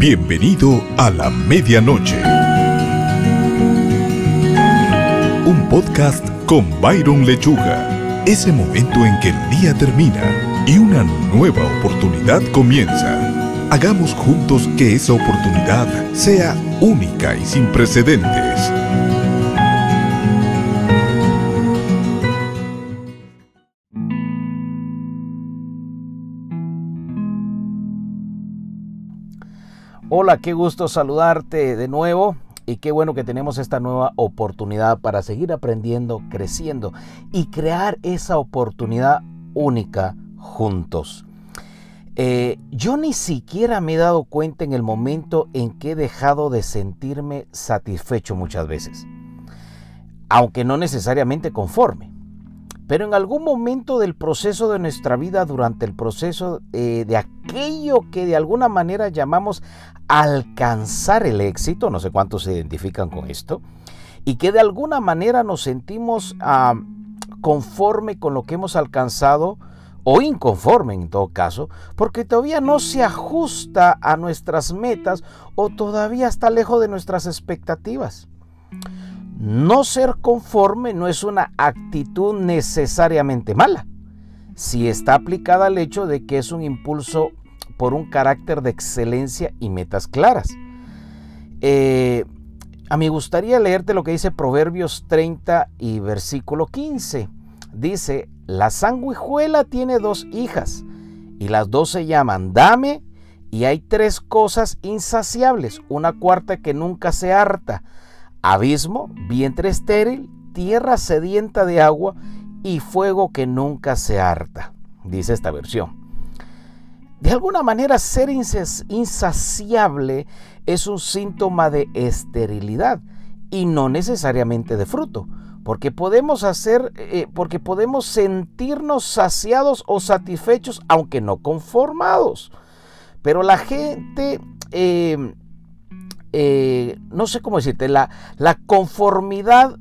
Bienvenido a la medianoche. Un podcast con Byron Lechuga. Ese momento en que el día termina y una nueva oportunidad comienza. Hagamos juntos que esa oportunidad sea única y sin precedentes. Hola, qué gusto saludarte de nuevo y qué bueno que tenemos esta nueva oportunidad para seguir aprendiendo, creciendo y crear esa oportunidad única juntos. Eh, yo ni siquiera me he dado cuenta en el momento en que he dejado de sentirme satisfecho muchas veces, aunque no necesariamente conforme. Pero en algún momento del proceso de nuestra vida, durante el proceso eh, de aquello que de alguna manera llamamos alcanzar el éxito, no sé cuántos se identifican con esto, y que de alguna manera nos sentimos ah, conforme con lo que hemos alcanzado, o inconforme en todo caso, porque todavía no se ajusta a nuestras metas o todavía está lejos de nuestras expectativas. No ser conforme no es una actitud necesariamente mala, si está aplicada al hecho de que es un impulso por un carácter de excelencia y metas claras. Eh, a mí gustaría leerte lo que dice Proverbios 30 y versículo 15. Dice, la sanguijuela tiene dos hijas y las dos se llaman dame y hay tres cosas insaciables, una cuarta que nunca se harta abismo, vientre estéril, tierra sedienta de agua y fuego que nunca se harta, dice esta versión. De alguna manera ser insaciable es un síntoma de esterilidad y no necesariamente de fruto, porque podemos hacer, eh, porque podemos sentirnos saciados o satisfechos aunque no conformados. Pero la gente eh, eh, no sé cómo decirte, la conformidad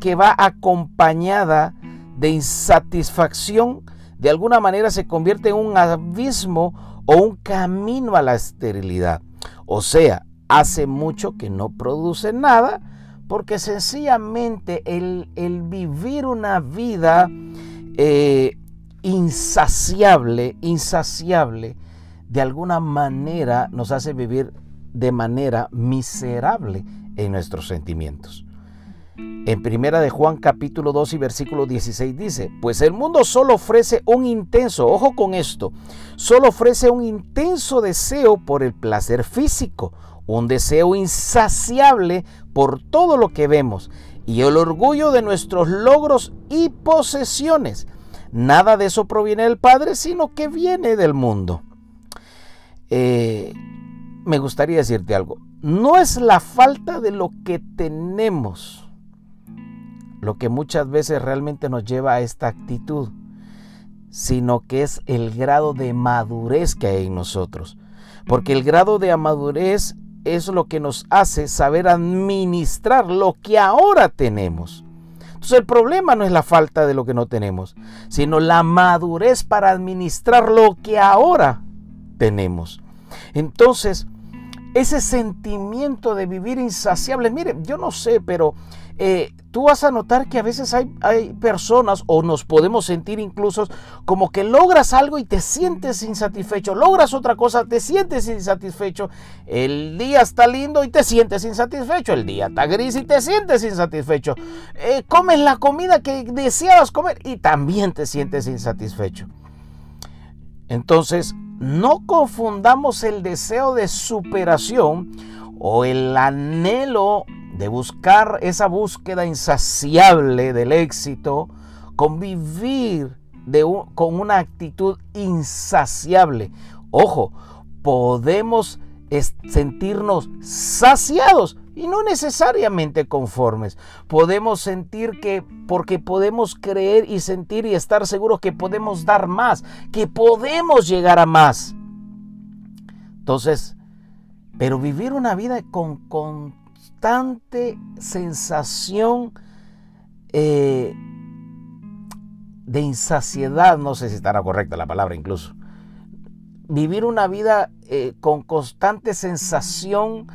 que va acompañada de insatisfacción, de alguna manera se convierte en un abismo o un camino a la esterilidad. O sea, hace mucho que no produce nada porque sencillamente el, vivir una vida eh, insaciable, insaciable, de alguna manera nos hace vivir de manera miserable en nuestros sentimientos. En primera de Juan capítulo 2 y versículo 16 dice, pues el mundo solo ofrece un intenso, ojo con esto, solo ofrece un intenso deseo por el placer físico, un deseo insaciable por todo lo que vemos y el orgullo de nuestros logros y posesiones. Nada de eso proviene del Padre, sino que viene del mundo. Eh, me gustaría decirte algo. No es la falta de lo que tenemos lo que muchas veces realmente nos lleva a esta actitud, sino que es el grado de madurez que hay en nosotros. Porque el grado de madurez es lo que nos hace saber administrar lo que ahora tenemos. Entonces el problema no es la falta de lo que no tenemos, sino la madurez para administrar lo que ahora tenemos. Entonces, ese sentimiento de vivir insaciable, mire, yo no sé, pero eh, tú vas a notar que a veces hay, hay, personas o nos podemos sentir incluso como que logras algo y te sientes insatisfecho, logras otra cosa, te sientes insatisfecho, el día está lindo y te sientes insatisfecho, el día está gris y te sientes insatisfecho, eh, comes la comida que deseabas comer y también te sientes insatisfecho. Entonces, no confundamos el deseo de superación o el anhelo de buscar esa búsqueda insaciable del éxito con vivir con una actitud insaciable. Ojo, podemos sentirnos saciados y no necesariamente conformes. Podemos sentir que, porque podemos creer y sentir y estar seguros que podemos dar más, que podemos llegar a más. Entonces, pero vivir una vida con constante sensación eh, de insaciedad, no sé si estará correcta la palabra incluso, vivir una vida eh, con constante sensación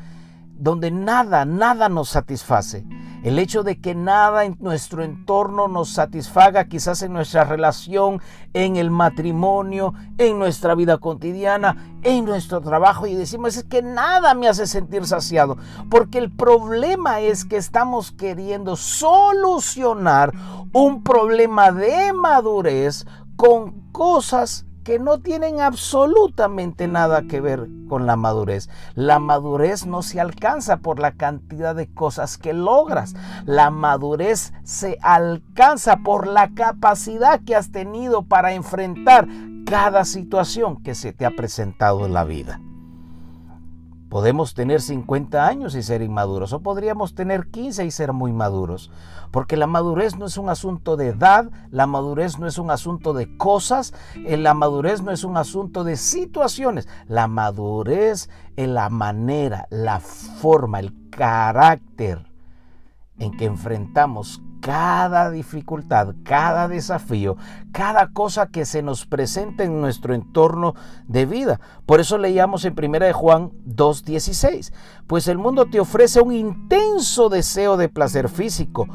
donde nada, nada nos satisface. El hecho de que nada en nuestro entorno nos satisfaga, quizás en nuestra relación, en el matrimonio, en nuestra vida cotidiana, en nuestro trabajo, y decimos es que nada me hace sentir saciado, porque el problema es que estamos queriendo solucionar un problema de madurez con cosas que no tienen absolutamente nada que ver con la madurez. La madurez no se alcanza por la cantidad de cosas que logras. La madurez se alcanza por la capacidad que has tenido para enfrentar cada situación que se te ha presentado en la vida. Podemos tener 50 años y ser inmaduros, o podríamos tener 15 y ser muy maduros, porque la madurez no es un asunto de edad, la madurez no es un asunto de cosas, eh, la madurez no es un asunto de situaciones, la madurez es la manera, la forma, el carácter en que enfrentamos cada dificultad, cada desafío, cada cosa que se nos presenta en nuestro entorno de vida. Por eso leíamos en 1 de Juan 2:16, pues el mundo te ofrece un intenso deseo de placer físico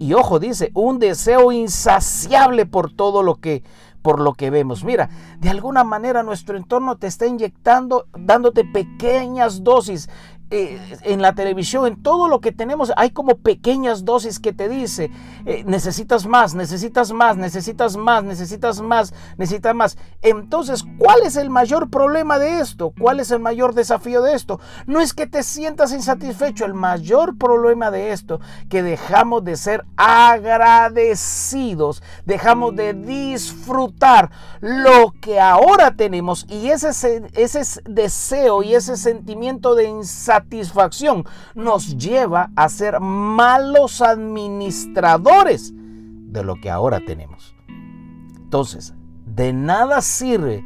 y ojo dice, un deseo insaciable por todo lo que por lo que vemos. Mira, de alguna manera nuestro entorno te está inyectando, dándote pequeñas dosis eh, en la televisión, en todo lo que tenemos, hay como pequeñas dosis que te dice, eh, necesitas más, necesitas más, necesitas más, necesitas más, necesitas más. Entonces, ¿cuál es el mayor problema de esto? ¿Cuál es el mayor desafío de esto? No es que te sientas insatisfecho, el mayor problema de esto, que dejamos de ser agradecidos, dejamos de disfrutar lo que ahora tenemos y ese, ese deseo y ese sentimiento de insatisfacción satisfacción nos lleva a ser malos administradores de lo que ahora tenemos. Entonces, de nada sirve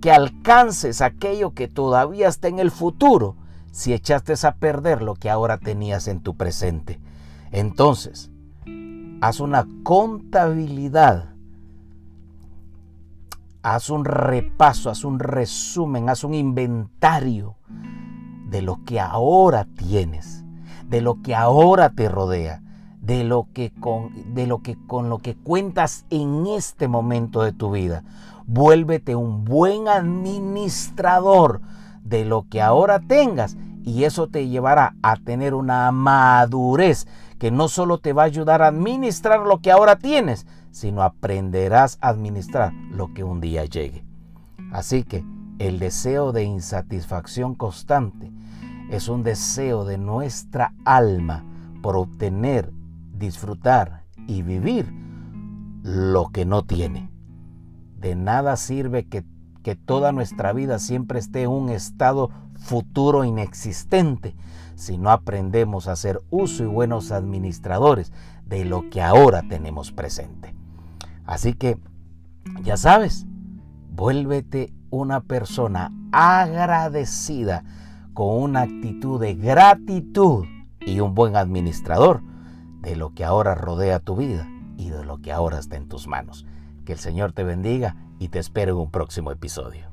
que alcances aquello que todavía está en el futuro si echaste a perder lo que ahora tenías en tu presente. Entonces, haz una contabilidad, haz un repaso, haz un resumen, haz un inventario de lo que ahora tienes, de lo que ahora te rodea, de lo que con, de lo que, con lo que cuentas en este momento de tu vida. Vuélvete un buen administrador de lo que ahora tengas y eso te llevará a tener una madurez que no solo te va a ayudar a administrar lo que ahora tienes, sino aprenderás a administrar lo que un día llegue. Así que el deseo de insatisfacción constante es un deseo de nuestra alma por obtener, disfrutar y vivir lo que no tiene. De nada sirve que, que toda nuestra vida siempre esté en un estado futuro inexistente si no aprendemos a hacer uso y buenos administradores de lo que ahora tenemos presente. Así que, ya sabes, vuélvete una persona agradecida con una actitud de gratitud y un buen administrador de lo que ahora rodea tu vida y de lo que ahora está en tus manos. Que el Señor te bendiga y te espero en un próximo episodio.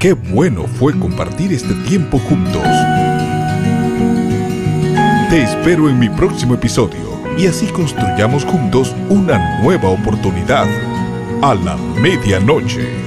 Qué bueno fue compartir este tiempo juntos. Te espero en mi próximo episodio y así construyamos juntos una nueva oportunidad a la medianoche.